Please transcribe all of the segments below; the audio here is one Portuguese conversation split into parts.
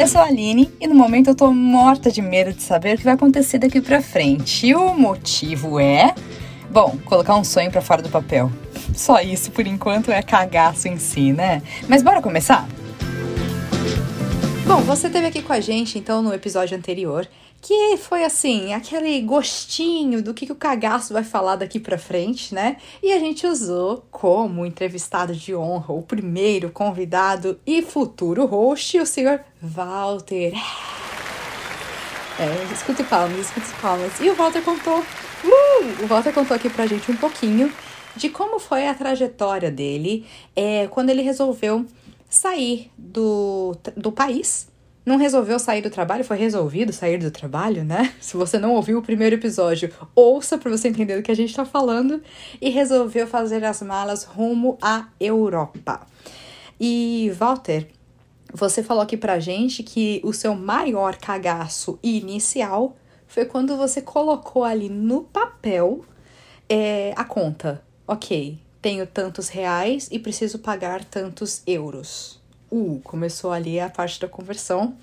Eu sou a Aline e no momento eu tô morta de medo de saber o que vai acontecer daqui pra frente. E o motivo é. Bom, colocar um sonho para fora do papel. Só isso por enquanto é cagaço em si, né? Mas bora começar? Bom, você esteve aqui com a gente então no episódio anterior, que foi assim, aquele gostinho do que, que o cagaço vai falar daqui pra frente, né? E a gente usou como entrevistado de honra o primeiro convidado e futuro host, o senhor Walter. É, escute palmas, escute palmas. E o Walter contou, uh, o Walter contou aqui pra gente um pouquinho de como foi a trajetória dele é, quando ele resolveu sair do, do país. Não resolveu sair do trabalho, foi resolvido sair do trabalho, né? Se você não ouviu o primeiro episódio, ouça para você entender do que a gente está falando. E resolveu fazer as malas rumo à Europa. E, Walter, você falou aqui pra gente que o seu maior cagaço inicial foi quando você colocou ali no papel é, a conta. Ok, tenho tantos reais e preciso pagar tantos euros. Uh, começou ali a parte da conversão.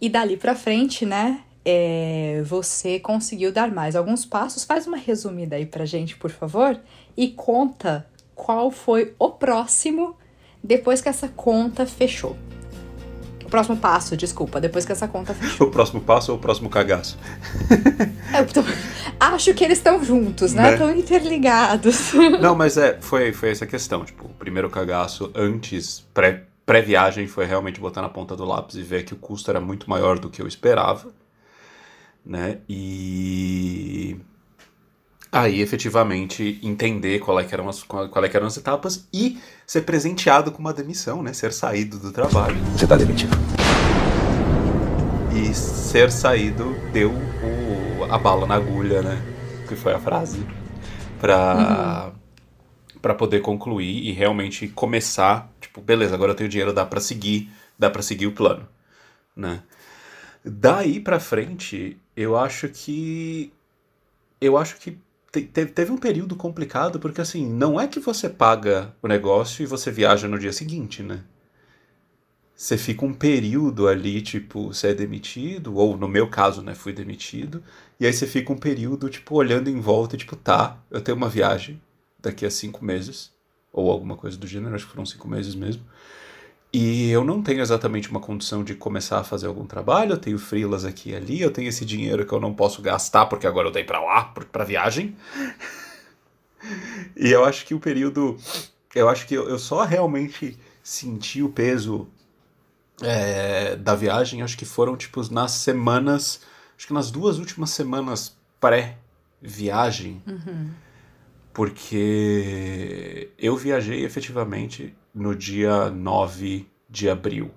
E dali para frente, né? É, você conseguiu dar mais alguns passos. Faz uma resumida aí pra gente, por favor, e conta qual foi o próximo depois que essa conta fechou. O próximo passo, desculpa, depois que essa conta fechou. o próximo passo ou o próximo cagaço? Eu tô... Acho que eles estão juntos, né? Estão né? interligados. Não, mas é, foi, foi essa questão. Tipo, o primeiro cagaço antes, pré, pré-viagem, foi realmente botar na ponta do lápis e ver que o custo era muito maior do que eu esperava. Né? E aí efetivamente entender qual é que eram as, qual, qual é que eram as etapas e ser presenteado com uma demissão, né? Ser saído do trabalho. Você tá demitido. E ser saído deu o, a bala na agulha, né? Que foi a frase. Pra, uhum. Pra poder concluir e realmente começar. Tipo, beleza, agora eu tenho dinheiro, dá pra seguir, dá pra seguir o plano, né? Daí pra frente, eu acho que. Eu acho que te, teve um período complicado, porque assim, não é que você paga o negócio e você viaja no dia seguinte, né? Você fica um período ali, tipo, você é demitido, ou no meu caso, né, fui demitido, e aí você fica um período, tipo, olhando em volta, tipo, tá, eu tenho uma viagem daqui a cinco meses, ou alguma coisa do gênero, acho que foram cinco meses mesmo. E eu não tenho exatamente uma condição de começar a fazer algum trabalho, eu tenho frilas aqui e ali, eu tenho esse dinheiro que eu não posso gastar porque agora eu dei para lá, para viagem. e eu acho que o período. Eu acho que eu só realmente senti o peso é, da viagem, acho que foram tipo nas semanas. Acho que nas duas últimas semanas pré-viagem. Uhum. Porque eu viajei efetivamente no dia 9 de abril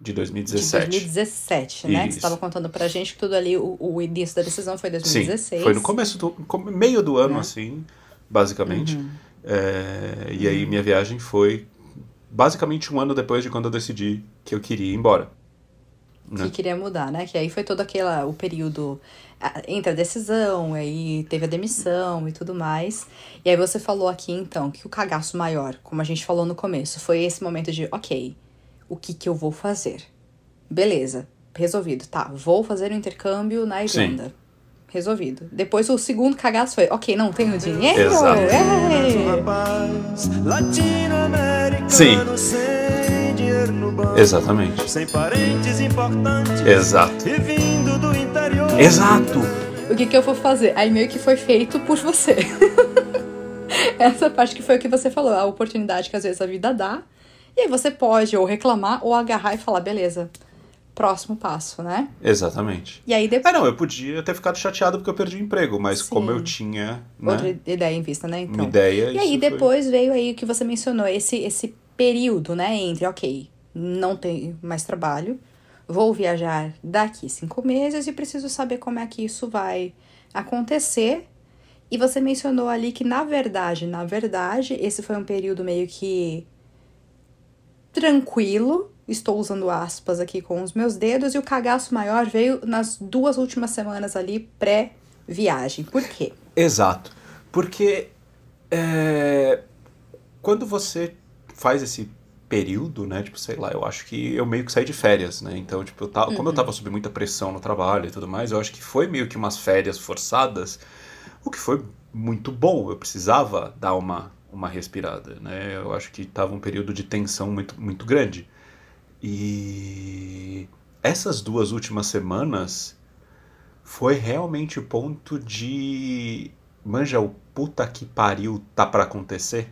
de 2017. De 2017, né? Isso. Você estava contando pra gente que tudo ali, o, o, início da decisão foi 2016. Sim, foi no começo do meio do ano, né? assim, basicamente. Uhum. É, e aí minha viagem foi basicamente um ano depois de quando eu decidi que eu queria ir embora. Né? Que queria mudar, né? Que aí foi todo aquele o período entre a decisão, aí teve a demissão e tudo mais. E aí você falou aqui então que o cagaço maior, como a gente falou no começo, foi esse momento de, ok, o que que eu vou fazer? Beleza, resolvido. Tá, vou fazer o um intercâmbio na Irlanda. Sim. Resolvido. Depois o segundo cagaço foi, ok, não tenho dinheiro. Exato. Sim. Exatamente. Sem parentes importantes. Exato. E vindo do interior. Exato. O que que eu vou fazer? Aí meio que foi feito por você. Essa parte que foi o que você falou, a oportunidade que às vezes a vida dá. E aí você pode ou reclamar ou agarrar e falar, beleza, próximo passo, né? Exatamente. E aí depois... Ah, não, eu podia ter ficado chateado porque eu perdi o emprego, mas Sim. como eu tinha... Né? Outra ideia em vista, né? Então. Uma ideia, E aí depois foi... veio aí o que você mencionou, esse, esse período, né? Entre, ok, não tenho mais trabalho, vou viajar daqui cinco meses e preciso saber como é que isso vai acontecer. E você mencionou ali que, na verdade, na verdade, esse foi um período meio que tranquilo. Estou usando aspas aqui com os meus dedos, e o cagaço maior veio nas duas últimas semanas ali pré-viagem. Por quê? Exato. Porque é, quando você faz esse período, né? Tipo, sei lá, eu acho que eu meio que saí de férias, né? Então, tipo, eu tava, uhum. como eu tava sob muita pressão no trabalho e tudo mais, eu acho que foi meio que umas férias forçadas, o que foi muito bom. Eu precisava dar uma, uma respirada, né? Eu acho que tava um período de tensão muito, muito grande. E essas duas últimas semanas foi realmente o ponto de. Manja, o puta que pariu tá para acontecer?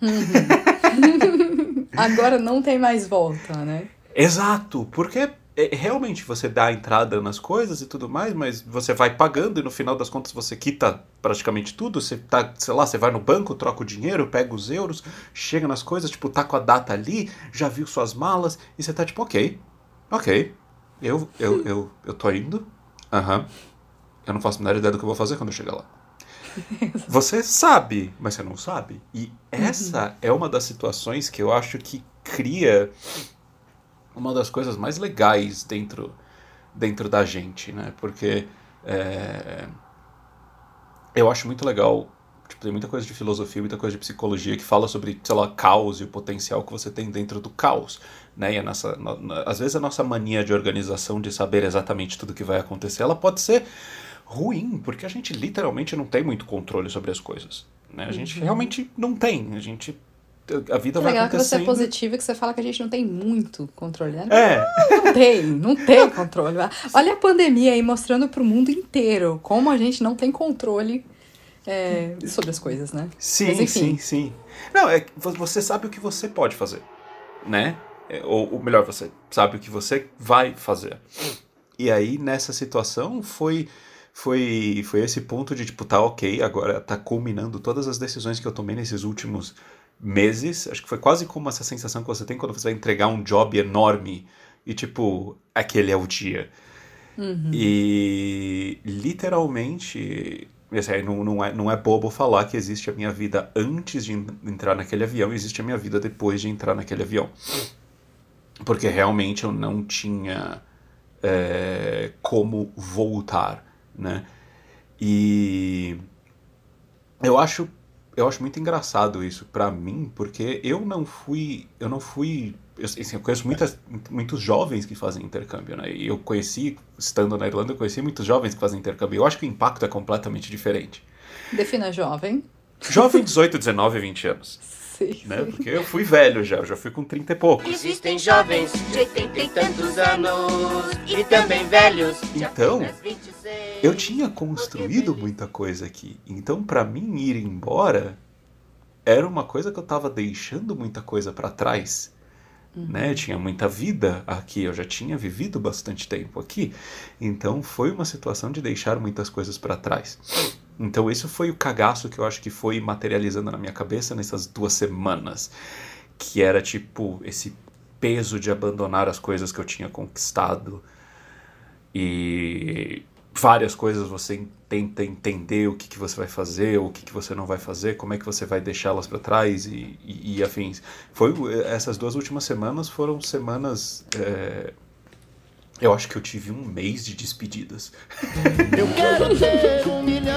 Uhum. Agora não tem mais volta, né? Exato, porque é, realmente você dá a entrada nas coisas e tudo mais, mas você vai pagando e no final das contas você quita praticamente tudo. Você tá, sei lá, você vai no banco, troca o dinheiro, pega os euros, chega nas coisas, tipo, tá com a data ali, já viu suas malas e você tá tipo, ok, ok, eu, eu, eu, eu tô indo, aham, uhum. eu não faço a menor ideia do que eu vou fazer quando eu chegar lá. Você sabe, mas você não sabe. E essa uhum. é uma das situações que eu acho que cria uma das coisas mais legais dentro, dentro da gente, né? Porque é, eu acho muito legal. Tipo, tem muita coisa de filosofia, muita coisa de psicologia que fala sobre, sei lá, caos e o potencial que você tem dentro do caos. Né? E a nossa, às vezes a nossa mania de organização, de saber exatamente tudo que vai acontecer, ela pode ser ruim, porque a gente literalmente não tem muito controle sobre as coisas. Né? A gente uhum. realmente não tem. A gente. A vida que vai legal acontecendo. que você é positivo e que você fala que a gente não tem muito controle, né? É. Não, não tem, não tem controle. Olha a pandemia aí mostrando pro mundo inteiro como a gente não tem controle é, sobre as coisas, né? Sim, Mas, sim, sim. Não, é você sabe o que você pode fazer, né? É, ou, ou melhor, você sabe o que você vai fazer. E aí, nessa situação, foi foi, foi esse ponto de, tipo, tá ok, agora tá culminando todas as decisões que eu tomei nesses últimos meses. Acho que foi quase como essa sensação que você tem quando você vai entregar um job enorme e, tipo, aquele é o dia. Uhum. E literalmente, assim, não, não, é, não é bobo falar que existe a minha vida antes de entrar naquele avião e existe a minha vida depois de entrar naquele avião. Porque realmente eu não tinha é, como voltar né? E eu acho eu acho muito engraçado isso para mim, porque eu não fui eu não fui eu, assim, eu conheço muitas, muitos jovens que fazem intercâmbio, né? E eu conheci, estando na Irlanda, eu conheci muitos jovens que fazem intercâmbio. Eu acho que o impacto é completamente diferente. Defina jovem. Jovem, 18, 19, 20 anos. Sim, né? Sim. Porque eu fui velho já, eu já fui com 30 e poucos. Existem jovens de 80 e tantos anos e também velhos. Então, eu tinha construído muita coisa aqui. Então, para mim ir embora era uma coisa que eu tava deixando muita coisa para trás. Uhum. Né? Tinha muita vida aqui, eu já tinha vivido bastante tempo aqui. Então, foi uma situação de deixar muitas coisas para trás. Então isso foi o cagaço que eu acho que foi materializando na minha cabeça nessas duas semanas. Que era tipo esse peso de abandonar as coisas que eu tinha conquistado. E várias coisas você tenta entender o que, que você vai fazer, o que, que você não vai fazer, como é que você vai deixá-las para trás e, e, e, afins. Foi, essas duas últimas semanas foram semanas é, eu acho que eu tive um mês de despedidas. Eu quero ter um milhão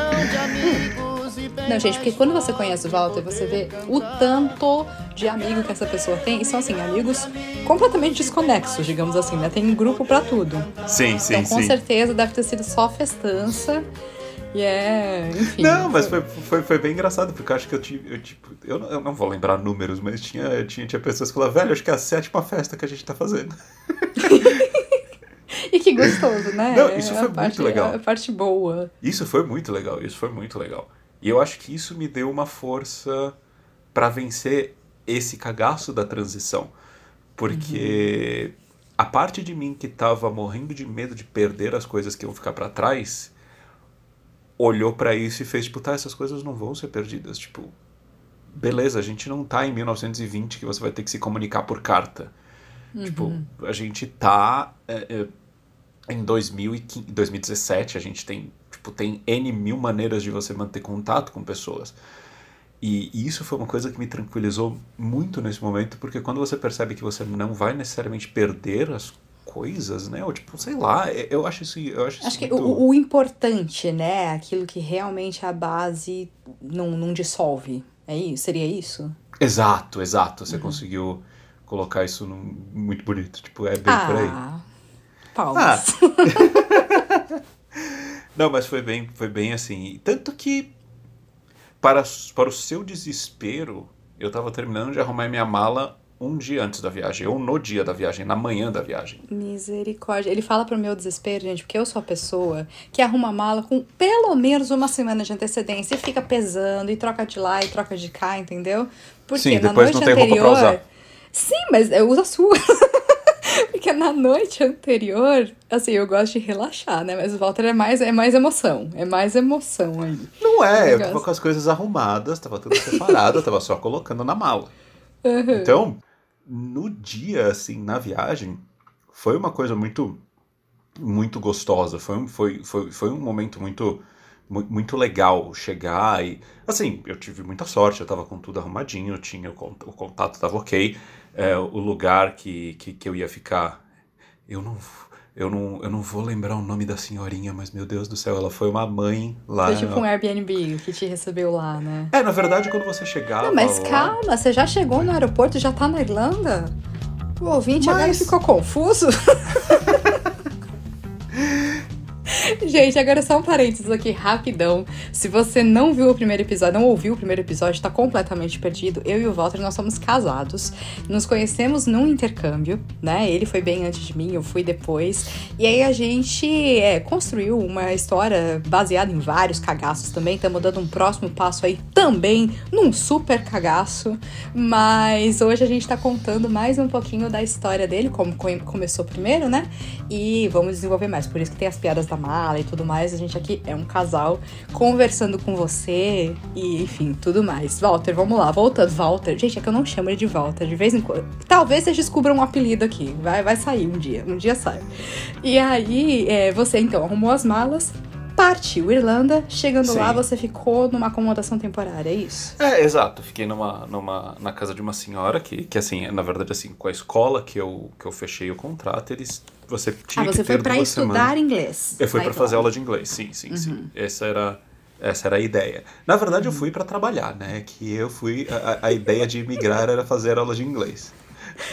Não, gente, porque quando você conhece o Walter, você vê o tanto de amigo que essa pessoa tem. E são, assim, amigos completamente desconexos, digamos assim, né? Tem um grupo para tudo. Sim, sim, então, com sim. certeza deve ter sido só festança. E é, enfim. Não, mas foi, foi, foi bem engraçado, porque eu acho que eu tive. Eu, tipo, eu, não, eu não vou lembrar números, mas tinha, tinha, tinha pessoas que falavam, velho, acho que é a sétima festa que a gente tá fazendo. E que gostoso, né? Não, isso é foi muito parte, legal. A parte boa. Isso foi muito legal, isso foi muito legal. E eu acho que isso me deu uma força para vencer esse cagaço da transição. Porque uhum. a parte de mim que tava morrendo de medo de perder as coisas que iam ficar para trás, olhou para isso e fez tipo, tá, essas coisas não vão ser perdidas, tipo, beleza, a gente não tá em 1920 que você vai ter que se comunicar por carta. Tipo, uhum. Tipo, a gente tá é, é, em 2015, 2017 a gente tem, tipo, tem N mil maneiras de você manter contato com pessoas. E, e, isso foi uma coisa que me tranquilizou muito nesse momento, porque quando você percebe que você não vai necessariamente perder as coisas, né? Ou tipo, sei lá, é, eu acho isso. Eu acho, acho isso que muito... o, o, importante, né? Aquilo que realmente a base não, não dissolve. É isso? Seria isso? Exato, exato. Você uhum. conseguiu colocar isso num, muito bonito. Tipo, é bem por aí. Ah, palmas. Não, mas foi bem, foi bem assim. Tanto que, para, para o seu desespero, eu tava terminando de arrumar minha mala um dia antes da viagem, ou no dia da viagem, na manhã da viagem. Misericórdia. Ele fala pro meu desespero, gente, porque eu sou a pessoa que arruma a mala com pelo menos uma semana de antecedência e fica pesando e troca de lá e troca de cá, entendeu? Porque Sim, na depois noite não tem roupa anterior. pra usar. Sim, mas eu uso a sua. Porque na noite anterior, assim, eu gosto de relaxar, né? Mas o Walter é mais, é mais emoção. É mais emoção aí. Não é, eu tava com as coisas arrumadas, tava tudo separado, tava só colocando na mala. Então, no dia, assim, na viagem, foi uma coisa muito, muito gostosa. Foi um, foi, foi, foi um momento muito, mu- muito legal chegar e, assim, eu tive muita sorte, eu tava com tudo arrumadinho, tinha o contato tava ok, é, o lugar que, que, que eu ia ficar, eu não... Eu não, eu não vou lembrar o nome da senhorinha, mas meu Deus do céu, ela foi uma mãe lá. Foi tipo um Airbnb que te recebeu lá, né? É, na verdade, quando você chegava. Não, mas lá- calma, você já chegou no aeroporto já tá na Irlanda? O ouvinte agora Mas- ficou confuso? Gente, agora só um parênteses aqui, rapidão. Se você não viu o primeiro episódio, não ouviu o primeiro episódio, tá completamente perdido. Eu e o Walter, nós somos casados. Nos conhecemos num intercâmbio, né? Ele foi bem antes de mim, eu fui depois. E aí a gente é, construiu uma história baseada em vários cagaços também. Estamos dando um próximo passo aí também num super cagaço. Mas hoje a gente tá contando mais um pouquinho da história dele, como co- começou primeiro, né? E vamos desenvolver mais. Por isso que tem as piadas da mala e tudo mais. A gente aqui é um casal conversando com você e, enfim, tudo mais. Walter, vamos lá, voltando. Walter, gente, é que eu não chamo ele de Walter, de vez em quando. Talvez vocês descubram um apelido aqui. Vai, vai sair um dia. Um dia sai. E aí, é, você então arrumou as malas. Partiu Irlanda, chegando Sim. lá você ficou numa acomodação temporária, é isso? É, exato. Fiquei numa, numa, na casa de uma senhora que, que assim, na verdade, assim, com a escola que eu, que eu fechei o contrato, eles. Você tinha ah, você que foi duas estudar semanas. inglês. Eu fui na pra fazer aula de inglês, sim, sim, sim. Essa era, essa era a ideia. Na verdade, eu fui pra trabalhar, né? Que eu fui. A, a- ideia de imigrar era fazer aula de inglês.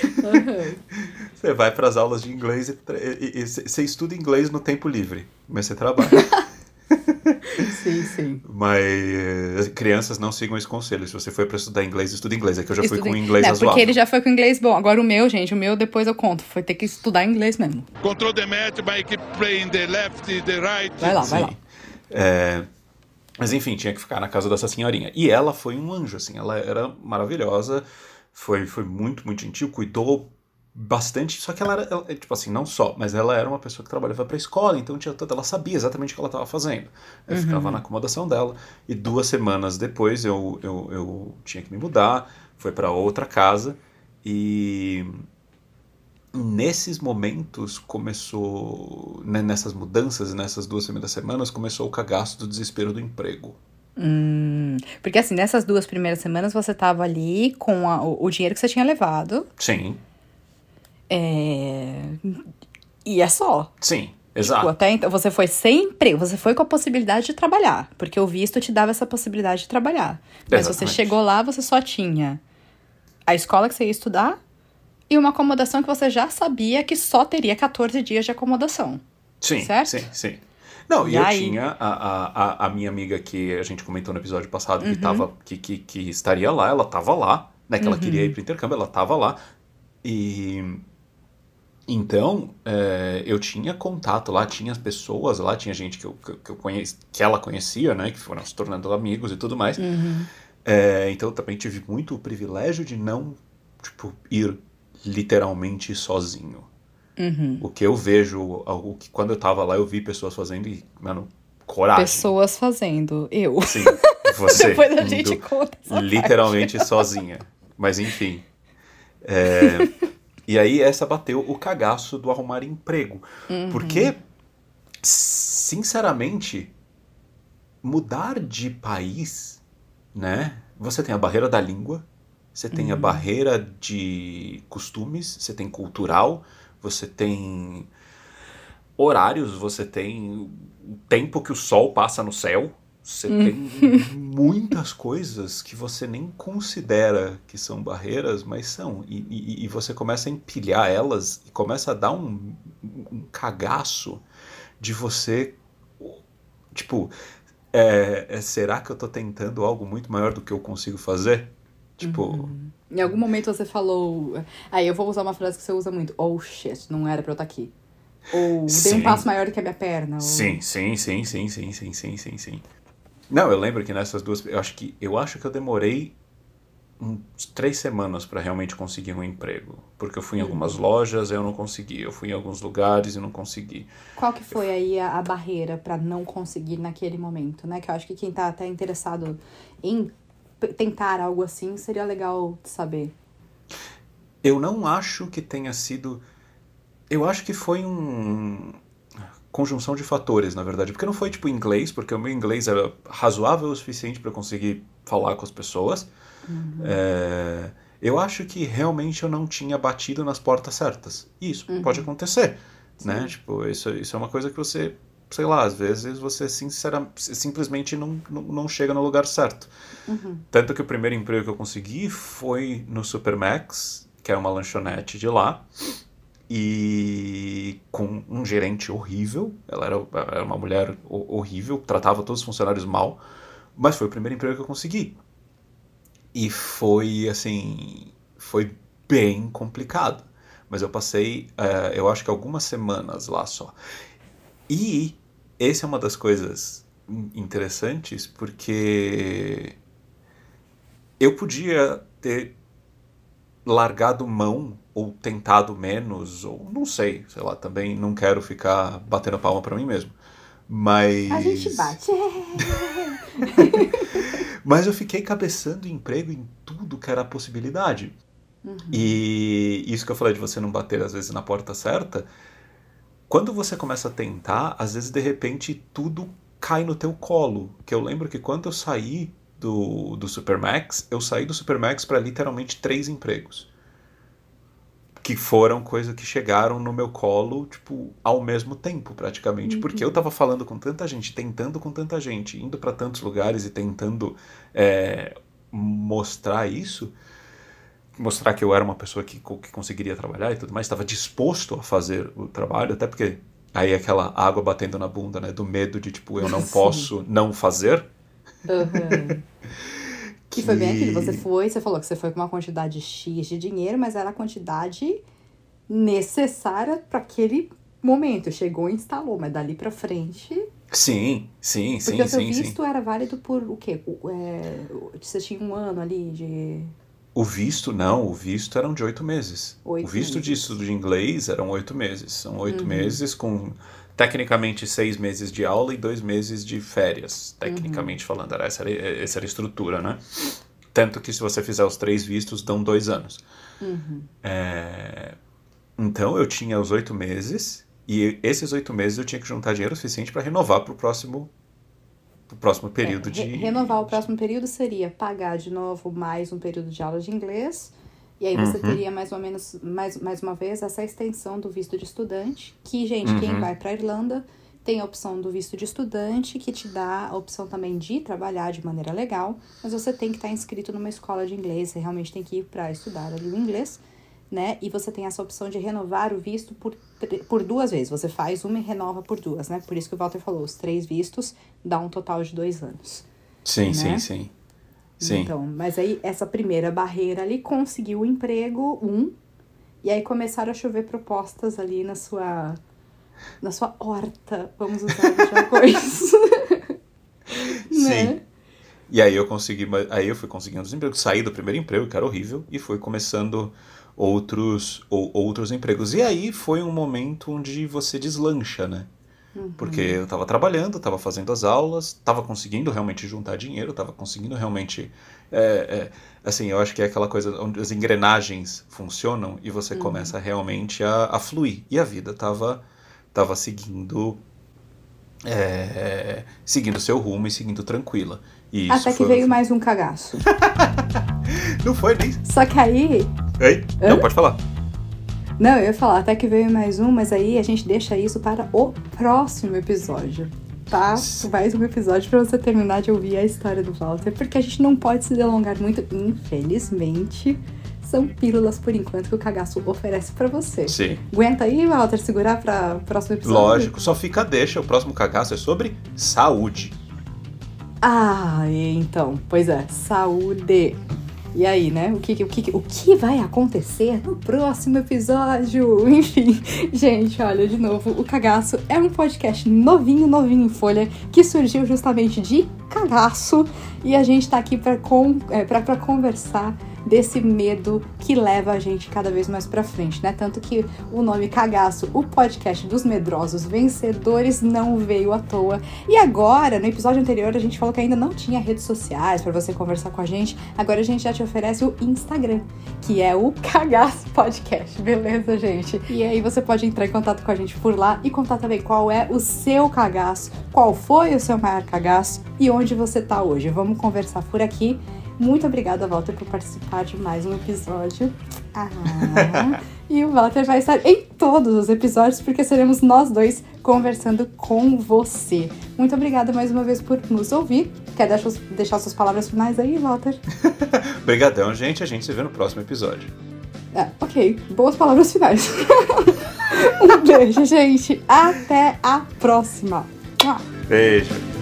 Uhum. Você vai pras aulas de inglês e, e- e- e você estuda inglês no tempo livre, mas você trabalha. Sim, sim. Mas crianças não sigam esse conselho. Se você foi pra estudar inglês, estuda inglês. É que eu já fui com inglês Não, razoável. porque ele já foi com inglês bom. Agora o meu, gente, o meu depois eu conto. Foi ter que estudar inglês mesmo. Control the match by keep playing the left, the right. Vai lá, vai Sim. lá. É, Mas enfim, tinha que ficar na casa dessa senhorinha. E ela foi um anjo, assim, ela era maravilhosa, foi, foi muito, muito gentil, cuidou bastante. Só que ela era, ela- tipo assim, não só, mas ela era uma pessoa que trabalhava pra escola, então tinha toda, ela sabia exatamente o que ela estava fazendo. Eu ficava na acomodação dela, e duas semanas depois eu, eu, eu tinha que me mudar, foi pra outra casa, e nesses momentos começou, né, nessas mudanças, nessas duas primeiras semanas, começou o cagaço do desespero do emprego. Hum, porque assim, nessas duas primeiras semanas você tava ali com a- o, o dinheiro que você tinha levado. Sim, É... E é só. sim, Tipo, exato. até então, você foi sem emprego, você foi com a possibilidade de trabalhar. Porque o visto te dava essa possibilidade de trabalhar. Mas você chegou lá, você só tinha a escola que você ia estudar e uma acomodação que você já sabia que só teria 14 dias de acomodação. Sim, certo? sim, sim. Não, e, eu aí? tinha a, a, a, minha amiga que a gente comentou no episódio passado Uhum. que, tava, que, que, que estaria lá, ela tava lá, né? Que ela queria Uhum. ir pro intercâmbio, ela tava lá. E então é, eu tinha contato lá, tinha as pessoas lá, tinha gente que eu, que, que eu conheci, que ela conhecia, né? Que foram se tornando amigos e tudo mais. Uhum. É, então eu também tive muito o privilégio de não, tipo, ir literalmente sozinho. Uhum. O que eu vejo, o que quando eu tava lá, eu vi pessoas fazendo e, mano, coragem. Pessoas fazendo. Eu. Sim, você. Depois a gente conta literalmente sozinha. Mas enfim. É, e aí essa bateu o cagaço do arrumar emprego. Uhum. Porque, sinceramente, mudar de país, né? Você tem a barreira da língua, você tem Uhum. a barreira de costumes, você tem cultural, você tem horários, você tem o tempo que o sol passa no céu, Você tem muitas coisas que você nem considera que são barreiras, mas são. E, e, e você começa a empilhar elas e começa a dar um, um cagaço de você. Tipo, é, é, será que eu tô tentando algo muito maior do que eu consigo fazer? Tipo. Em algum momento você falou. Aí eu vou usar uma frase que você usa muito. Oh shit, não era pra eu estar aqui. Ou dei Sim. um passo maior do que a minha perna. Ou... Sim, sim, sim, sim, sim, sim, sim, sim, sim. Não, eu lembro que nessas duas, eu acho que eu acho que eu demorei uns três semanas para realmente conseguir um emprego, porque eu fui em algumas lojas, eu não consegui, eu fui em alguns lugares e não consegui. Qual que foi aí a, a barreira pra não conseguir naquele momento, né? Que eu acho que quem tá até interessado em tentar algo assim seria legal saber. Eu não acho que tenha sido, eu acho que foi um conjunção de fatores, na verdade, porque não foi tipo inglês, porque o meu inglês era razoável o suficiente para conseguir falar com as pessoas. É, eu acho que realmente eu não tinha batido nas portas certas. E Isso pode acontecer, né? Tipo, isso, isso é uma coisa que você, sei lá, às vezes você sincera, simplesmente não, não, não chega no lugar certo. Tanto que o primeiro emprego que eu consegui foi no Supermax, que é uma lanchonete de lá, e com um gerente horrível. Ela era, era uma mulher ho- horrível, tratava todos os funcionários mal, mas foi o primeiro emprego que eu consegui. E foi assim, foi bem complicado. Mas eu passei, eh, eu acho que algumas semanas lá só. E essa é uma das coisas in- interessantes, porque eu podia ter largado mão ou tentado menos, ou não sei, sei lá, também não quero ficar batendo palma pra mim mesmo. Mas A gente bate. mas eu fiquei cabeçando emprego em tudo que era possibilidade. E isso que eu falei de você não bater às vezes na porta certa, quando você começa a tentar, às vezes de repente tudo cai no teu colo. Que eu lembro que quando eu saí do, do Supermax, eu saí do Supermax para literalmente três empregos. Que foram coisas que chegaram no meu colo, tipo, ao mesmo tempo, praticamente. Porque eu tava falando com tanta gente, tentando com tanta gente, indo para tantos lugares e tentando é, mostrar isso, mostrar que eu era uma pessoa que, que conseguiria trabalhar e tudo mais, estava disposto a fazer o trabalho, até porque aí aquela água batendo na bunda, né, do medo de, tipo, eu não Sim. posso não fazer. Uhum. Que foi bem aquilo. Você foi, você falou que você foi com uma quantidade X de dinheiro, mas era a quantidade necessária para aquele momento. Chegou e instalou, mas dali pra frente. Sim, sim, Porque sim, o seu sim, sim. visto era válido por o quê? É, você tinha um ano ali de. O visto, não, o visto eram de oito meses. Oito o visto de meses. estudo de inglês eram oito meses. São oito meses com, tecnicamente, seis meses de aula e dois meses de férias, tecnicamente falando. Era, essa, era, essa era a estrutura, né? Tanto que se você fizer os três vistos, dão dois anos. É, Então, eu tinha os oito meses e esses oito meses eu tinha que juntar dinheiro suficiente para renovar para o próximo, pro próximo período É, de... re- Renovar o próximo período seria pagar de novo mais um período de aula de inglês. E aí Uhum. você teria mais ou menos, mais, mais uma vez, essa extensão do visto de estudante. Que, gente, Uhum. quem vai para Irlanda tem a opção do visto de estudante, que te dá a opção também de trabalhar de maneira legal. Mas você tem que estar inscrito numa escola de inglês, você realmente tem que ir para estudar ali o inglês. Né? E você tem essa opção de renovar o visto por, por duas vezes. Você faz uma e renova por duas, né? Por isso que o Walter falou, os três vistos dá um total de dois anos. Sim, né? sim, sim. Sim. Então, mas aí essa primeira barreira ali conseguiu o emprego, um, e aí começaram a chover propostas ali na sua na sua horta, vamos usar o jargões. Sim. E aí eu consegui, aí eu fui conseguindo os empregos, saí do primeiro emprego, que era horrível, e fui começando outros ou, outros empregos. E aí foi um momento onde você deslancha, né? Porque eu tava trabalhando, tava fazendo as aulas, tava conseguindo realmente juntar dinheiro, tava conseguindo realmente. é, é, assim, eu acho que é aquela coisa onde as engrenagens funcionam e você começa realmente a, a fluir. E a vida tava, tava seguindo. é, seguindo seu rumo e seguindo tranquila. E isso Até que foi- veio mais um cagaço. Não foi nem. Só que aí, Ei? Não, pode falar. Não, eu ia falar, até que veio mais um, mas aí a gente deixa isso para o próximo episódio. escutar mais um episódio pra você terminar de ouvir a história do Walter, porque a gente não pode se delongar muito, infelizmente. São pílulas por enquanto que o cagaço oferece pra você. Sim. Aguenta aí, Walter, segurar pra próximo episódio? Lógico, só fica deixa. O próximo cagaço é sobre saúde. Ah, então, pois é, saúde. E aí, né? O que, o, que, o que vai acontecer no próximo episódio? Enfim, gente, olha, de novo, o Cagaço é um podcast novinho, novinho em folha, que surgiu justamente de cagaço. E a gente tá aqui com, é, pra conversar desse medo que leva a gente cada vez mais para frente, né? Tanto que o nome Cagaço, o podcast dos medrosos vencedores, não veio à toa. E agora, no episódio anterior, a gente falou que ainda não tinha redes sociais para você conversar com a gente. Agora a gente já te oferece o Instagram, que é o Cagaço Podcast, beleza, gente? E aí você pode entrar em contato com a gente por lá e contar também qual é o seu cagaço, qual foi o seu maior cagaço e onde você tá hoje. Vamos conversar por aqui. Muito obrigada, Walter, por participar de mais um episódio. Ah, e o Walter vai estar em todos os episódios, porque seremos nós dois conversando com você. Muito obrigada mais uma vez por nos ouvir. Quer deixar, deixar suas palavras finais aí, Walter? Obrigadão, gente. A gente se vê no próximo episódio. É, ok. Boas palavras finais. um beijo, gente. Até a próxima. Beijo.